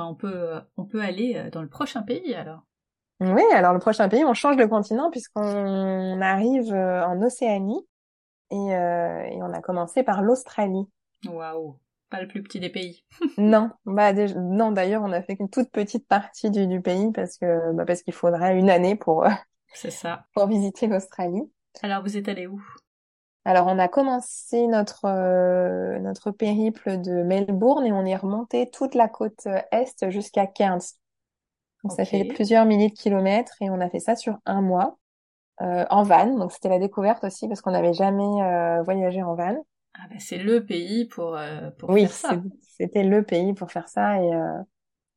Bah, on peut, on peut aller dans le prochain pays alors. Oui, alors le prochain pays, on change de continent puisqu'on arrive en Océanie et, et on a commencé par l'Australie. Waouh pas le plus petit des pays. non, bah non. D'ailleurs, on a fait qu'une toute petite partie du, du pays parce que bah, parce qu'il faudrait une année pour. Euh, C'est ça. Pour visiter l'Australie. Alors, vous êtes allé où? Alors, on a commencé notre euh, notre périple de Melbourne et on est remonté toute la côte euh, est jusqu'à Cairns. Donc, ça fait plusieurs milliers de kilomètres et on a fait ça sur un mois euh, en van. Donc, c'était la découverte aussi parce qu'on n'avait jamais voyagé en van. Ah bah c'est le pays pour, euh, pour faire ça. Oui, c'était le pays pour faire ça et, euh,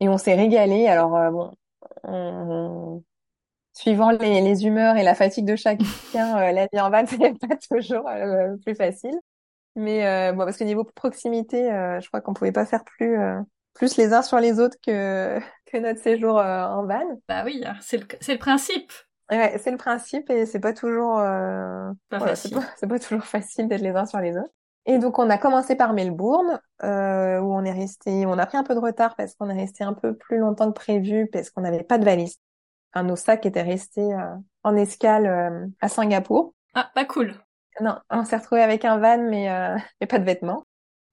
et on s'est régalé. Alors euh, bon, suivant les, les, humeurs et la fatigue de chacun, la vie en van c'est pas toujours plus facile. Mais bon, parce que niveau proximité, je crois qu'on pouvait pas faire plus plus les uns sur les autres que que notre séjour en van. Bah oui, c'est le c'est le principe. Ouais, c'est le principe et c'est pas toujours euh... pas facile. C'est pas, toujours facile d'être les uns sur les autres. Et donc on a commencé par Melbourne euh, où on est resté, on a pris un peu de retard parce qu'on est resté un peu plus longtemps que prévu parce qu'on n'avait pas de valise. Enfin, nos sacs étaient restés euh, en escale euh, à Singapour. Ah, pas cool. Non, on s'est retrouvé avec un van mais, euh, mais pas de vêtements.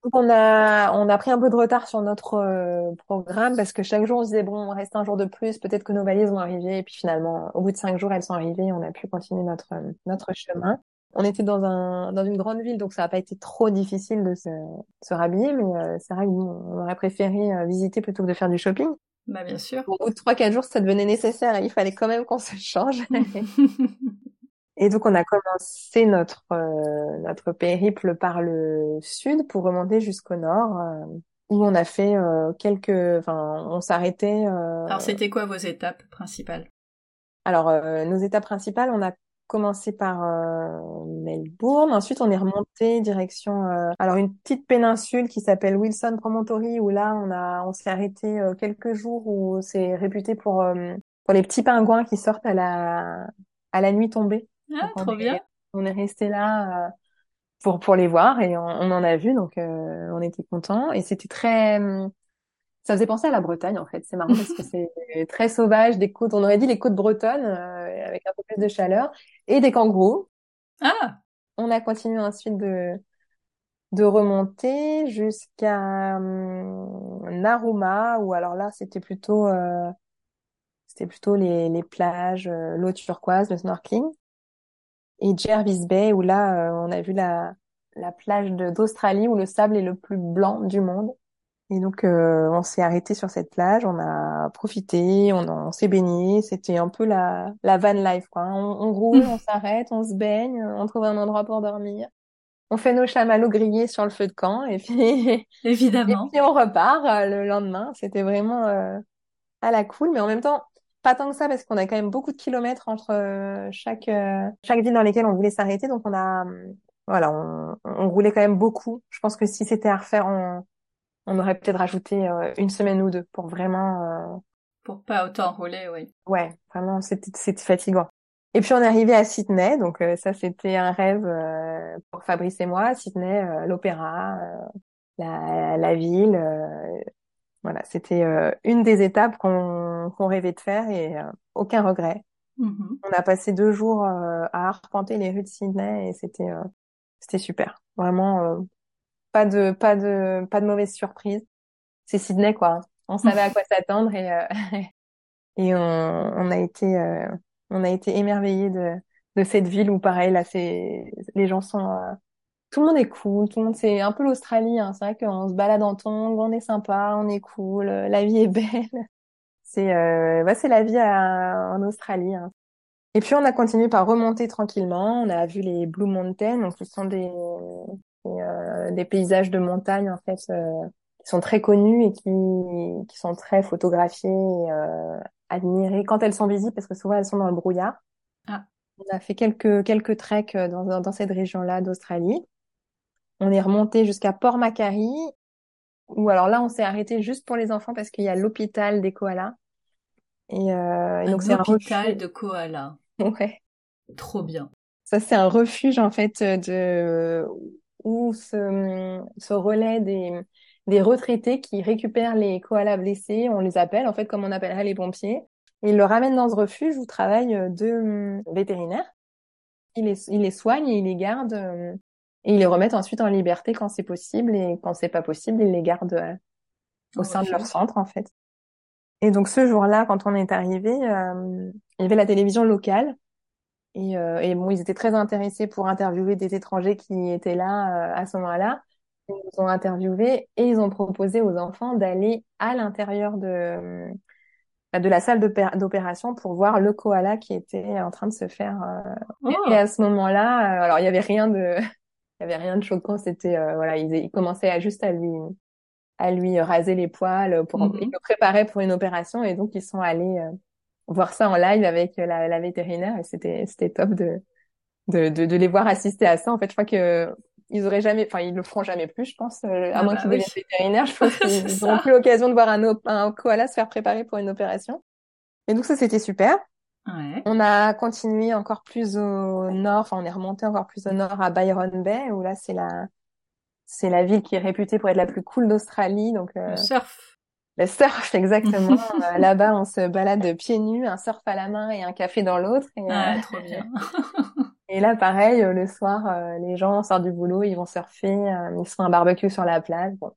Donc on a on a pris un peu de retard sur notre euh, programme parce que chaque jour on se disait bon on reste un jour de plus peut-être que nos valises vont arriver et puis finalement au bout de cinq jours elles sont arrivées et on a pu continuer notre notre chemin. On était dans un dans une grande ville donc ça n'a pas été trop difficile de se, se rhabiller mais euh, c'est vrai qu'on aurait préféré euh, visiter plutôt que de faire du shopping. Bah bien sûr. Au bout de trois quatre jours ça devenait nécessaire et il fallait quand même qu'on se change. Et donc on a commencé notre euh, notre périple par le sud pour remonter jusqu'au nord euh, où on a fait euh, quelques enfin on s'arrêtait Alors c'était quoi vos étapes principales? Alors nos étapes principales, on a commencé par Melbourne, ensuite on est remonté direction alors une petite péninsule qui s'appelle Wilson Promontory où là on a on s'est arrêté quelques jours où c'est réputé pour pour les petits pingouins qui sortent à la à la nuit tombée. Ah, trop bien. On est resté là euh, pour pour les voir et on, en a vu. Donc euh, on était contents. Et c'était très hum, ça faisait penser à la Bretagne en fait. C'est marrant parce que c'est très sauvage des côtes on aurait dit les côtes bretonnes euh, avec un peu plus de chaleur et des kangourous. Ah. On a continué ensuite de de remonter jusqu'à hum, Naruma où alors là c'était plutôt c'était plutôt les, les plages l'eau turquoise le snorkeling. Et Jervis Bay où là euh, on a vu la la plage d'Australie où le sable est le plus blanc du monde. Et donc euh, on s'est arrêté sur cette plage, on a profité, on, on s'est baigné, c'était un peu la la van life quoi. On, on roule, on s'arrête, on se baigne, on trouve un endroit pour dormir. On fait nos chamallows grillés sur le feu de camp et puis évidemment. et puis on repart euh, le lendemain. C'était vraiment à la cool, mais en même temps pas tant que ça parce qu'on a quand même beaucoup de kilomètres entre euh, chaque euh, chaque ville dans lesquelles on voulait s'arrêter. Donc on a euh, voilà, on, on, roulait quand même beaucoup. Je pense que si c'était à refaire, on, on aurait peut-être rajouté une semaine ou deux pour vraiment. Pour pas autant rouler, oui. Ouais, vraiment, c'était c'était fatigant. Et puis on est arrivé à Sydney, donc ça c'était un rêve pour Fabrice et moi. Sydney, l'opéra, la, la ville, voilà, c'était euh, une des étapes qu'on rêvait de faire et euh, aucun regret. Mm-hmm. On a passé deux jours euh, à arpenter les rues de Sydney et c'était c'était super. Vraiment pas de pas de pas de mauvaise surprise. C'est Sydney quoi. On savait à quoi s'attendre et et on, on a été on a été émerveillés de de cette ville où pareil là c'est les gens sont tout le monde est cool, tout le monde c'est un peu l'Australie, hein. c'est vrai qu'on se balade en tongs, on est sympa, on est cool, euh, la vie est belle. C'est euh, bah, c'est la vie en Australie. Hein. Et puis on a continué par remonter tranquillement, on a vu les Blue Mountains, donc ce sont des euh, des paysages de montagne en fait euh, qui sont très connus et qui qui sont très photographiés et euh, admirés quand elles sont visibles parce que souvent elles sont dans le brouillard. Ah. On a fait quelques quelques treks dans dans cette région-là d'Australie. On est remonté jusqu'à Port Macquarie, où alors là, on s'est arrêté juste pour les enfants parce qu'il y a l'hôpital des koalas. Et, euh, donc c'est un hôpital de koalas. Ouais. Trop bien. Ça, c'est un refuge en fait de se, se relaient des, des retraités qui récupèrent les koalas blessés, on les appelle en fait comme on appellerait les pompiers, ils le ramènent dans ce refuge où travaillent deux hum, vétérinaires. Ils les, ils les soignent et ils les gardent hum, et ils les remettent ensuite en liberté quand c'est possible et quand c'est pas possible, ils les gardent euh, au sein de leur centre en fait. Et donc ce jour-là, quand on est arrivé, euh, il y avait la télévision locale et, euh, et, bon, ils étaient très intéressés pour interviewer des étrangers qui étaient là à ce moment-là. Ils nous ont interviewés et ils ont proposé aux enfants d'aller à l'intérieur de de la salle d'opération pour voir le koala qui était en train de se faire. Euh... Et oh. à ce moment-là, alors il y avait rien de, il y avait rien de choquant. C'était voilà, ils, ils commençaient à juste à lui à lui raser les poils pour mm le préparer pour une opération et donc ils sont allés euh, voir ça en live avec la, la vétérinaire et c'était c'était top de, de, de de les voir assister à ça en fait je crois que ils auraient jamais enfin ils le feront jamais plus je pense euh, à ah moins bah qu'ils deviennent vétérinaires je pense qu'ils n'auront plus l'occasion de voir un, un koala se faire préparer pour une opération et donc ça c'était super Ouais. On a continué encore plus au nord, enfin on est remonté encore plus au nord à Byron Bay où là c'est la c'est la ville qui est réputée pour être la plus cool d'Australie. Donc euh, surf. Le surf, exactement. Euh, là-bas, on se balade pieds nus, un surf à la main et un café dans l'autre. Et, ah, trop bien. et là, pareil, euh, le soir, les gens sortent du boulot, ils vont surfer, ils se font un barbecue sur la plage. Bon.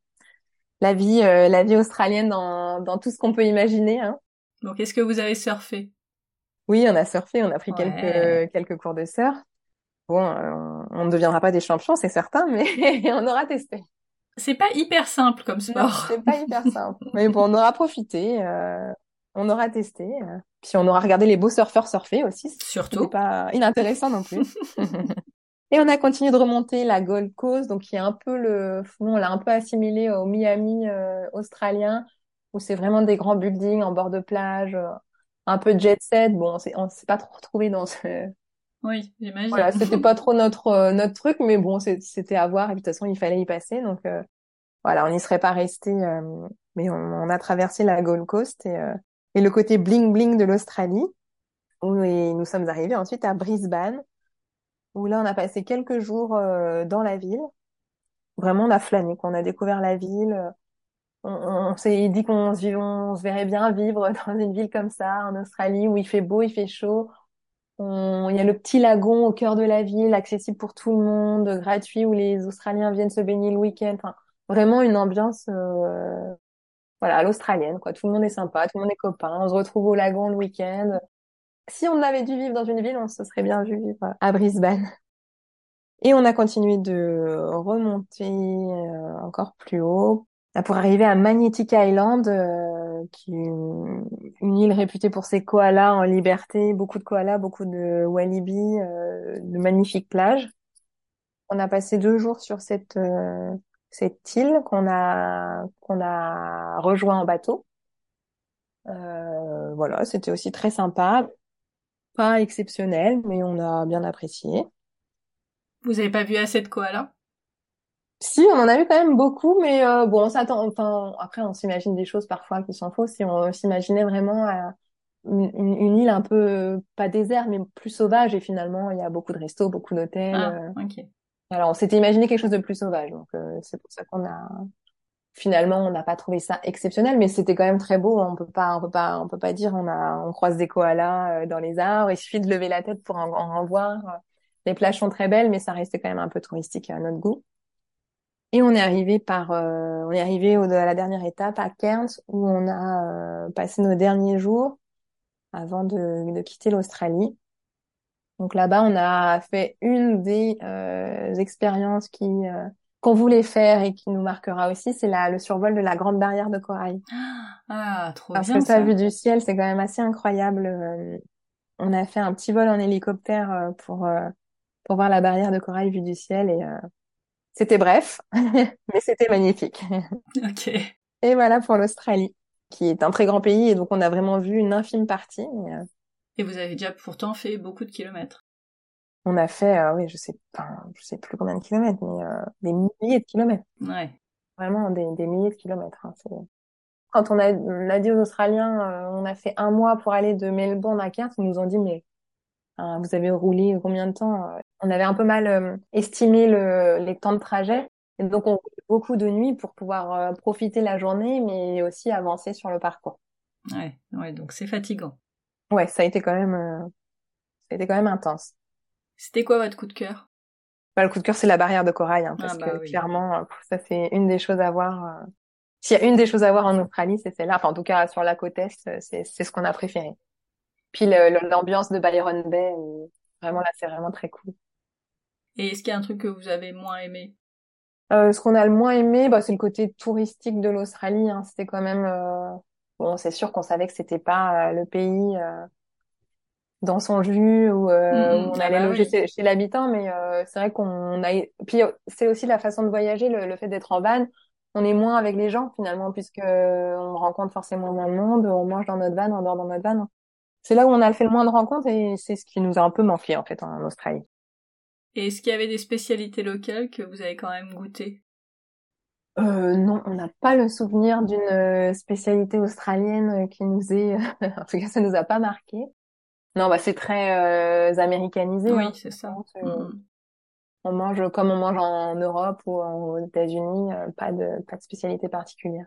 La vie, la vie australienne dans, dans tout ce qu'on peut imaginer. Hein. Donc, est-ce que vous avez surfé? Oui, on a surfé, on a pris quelques quelques cours de surf. Bon, on ne deviendra pas des champions, c'est certain, mais on aura testé. C'est pas hyper simple comme sport. C'est pas hyper simple. mais bon, on aura profité, euh, on aura testé, euh, puis on aura regardé les beaux surfeurs surfer aussi. Surtout. pas inintéressant non plus. Et on a continué de remonter la Gold Coast, donc qui est un peu le, on l'a un peu assimilé au Miami australien, où c'est vraiment des grands buildings en bord de plage, un peu jet set. Bon, on s'est pas trop retrouvé dans ce oui, j'imagine. Voilà, c'était pas trop notre euh, notre truc, mais bon, c'était à voir. Et de toute façon, il fallait y passer, donc euh, voilà, on n'y serait pas resté. Euh, mais on, a traversé la Gold Coast et, et le côté bling bling de l'Australie, où nous sommes arrivés ensuite à Brisbane, où là, on a passé quelques jours dans la ville. Vraiment, on a flâné, qu'on a découvert la ville. On, on, s'est dit qu'on se, on se verrait bien vivre dans une ville comme ça, en Australie, où il fait beau, il fait chaud il y a le petit lagon au cœur de la ville, accessible pour tout le monde, gratuit, où les Australiens viennent se baigner le week-end. Enfin, vraiment une ambiance, euh, voilà, à l'australienne, quoi. Tout le monde est sympa, tout le monde est copain. On se retrouve au lagon le week-end. Si on avait dû vivre dans une ville, on se serait bien vu vivre à Brisbane. Et on a continué de remonter euh, encore plus haut pour arriver à Magnetic Island, euh, une, île réputée pour ses koalas en liberté, beaucoup de koalas, beaucoup de walibi, euh, de magnifiques plages. On a passé deux jours sur cette euh, cette île qu'on a qu'on a rejoint en bateau. voilà, c'était aussi très sympa, pas exceptionnel, mais on a bien apprécié. Vous avez pas vu assez de koalas? Si, on en a vu quand même beaucoup, mais euh, bon, on s'attend. Enfin, après, on s'imagine des choses parfois qui sont fausses. Et on s'imaginait vraiment une, une, île un peu pas désert, mais plus sauvage. Et finalement, il y a beaucoup de restos, beaucoup d'hôtels. Ah, euh. ok. Alors, on s'était imaginé quelque chose de plus sauvage. Donc, euh, c'est pour ça qu'on a finalement, on n'a pas trouvé ça exceptionnel, mais c'était quand même très beau. On peut pas, on peut pas, on peut pas dire on a, on croise des koalas dans les arbres. Il suffit de lever la tête pour en, en voir. Les plages sont très belles, mais ça restait quand même un peu touristique à notre goût. Et on est arrivé par, euh, on est arrivé au, à la dernière étape à Cairns où on a euh, passé nos derniers jours avant de, de quitter l'Australie. Donc là-bas, on a fait une des euh, expériences qui qu'on voulait faire et qui nous marquera aussi, c'est le survol de la Grande Barrière de Corail. Ah, trop Parce bien. Parce que ça, vue du ciel, c'est quand même assez incroyable. on a fait un petit vol en hélicoptère pour pour voir la barrière de corail vue du ciel et c'était bref, mais c'était magnifique. Ok. Et voilà pour l'Australie, qui est un très grand pays, et donc on a vraiment vu une infime partie. Euh, et vous avez déjà pourtant fait beaucoup de kilomètres. On a fait, euh, oui, je sais, pas, je sais plus combien de kilomètres, mais euh, des milliers de kilomètres. Ouais. Vraiment des, des milliers de kilomètres. Hein, Quand on a, on a dit aux Australiens, on a fait un mois pour aller de Melbourne à Cairns, ils nous ont dit, mais vous avez roulé combien de temps On avait un peu mal euh, estimé le, les temps de trajet. Et donc, on roule beaucoup de nuit pour pouvoir profiter la journée, mais aussi avancer sur le parcours. Ouais, ouais, donc c'est fatigant. Ouais, ça a été quand même, ça a été quand même intense. C'était quoi votre coup de cœur? Bah, Le coup de cœur, c'est la barrière de corail, hein, parce ah, bah que clairement, ça c'est une des choses à voir. S'il y a une des choses à voir en Australie, c'est celle-là. Enfin, en tout cas, sur la côte est, c'est ce qu'on a préféré. Puis l'ambiance de Byron Bay, vraiment là, c'est vraiment très cool. Et est-ce qu'il y a un truc que vous avez moins aimé? Euh, Ce qu'on a le moins aimé, bah, c'est le côté touristique de l'Australie. Hein. C'était quand même euh... bon, c'est sûr qu'on savait que c'était pas euh, le pays euh, dans son jus ou euh, mm, mm. on ah allait bah loger chez, l'habitant, mais c'est vrai qu'on a. Puis c'est aussi la façon de voyager, le, le fait d'être en van. On est moins avec les gens finalement, puisque on rencontre forcément moins de monde. On mange dans notre van, on dort dans notre van c'est là où on a fait le moins de rencontres et c'est ce qui nous a un peu manqué en fait en Australie. Et est-ce qu'il y avait des spécialités locales que vous avez quand même goûtées? Euh, non, on n'a pas le souvenir d'une euh, spécialité australienne qui nous est, en tout cas, ça nous a pas marqué. Non, bah c'est très euh, américanisé. Oui, hein, c'est ça. Mm-hmm. On mange comme on mange en Europe ou aux États-Unis, pas de pas de spécialité particulière.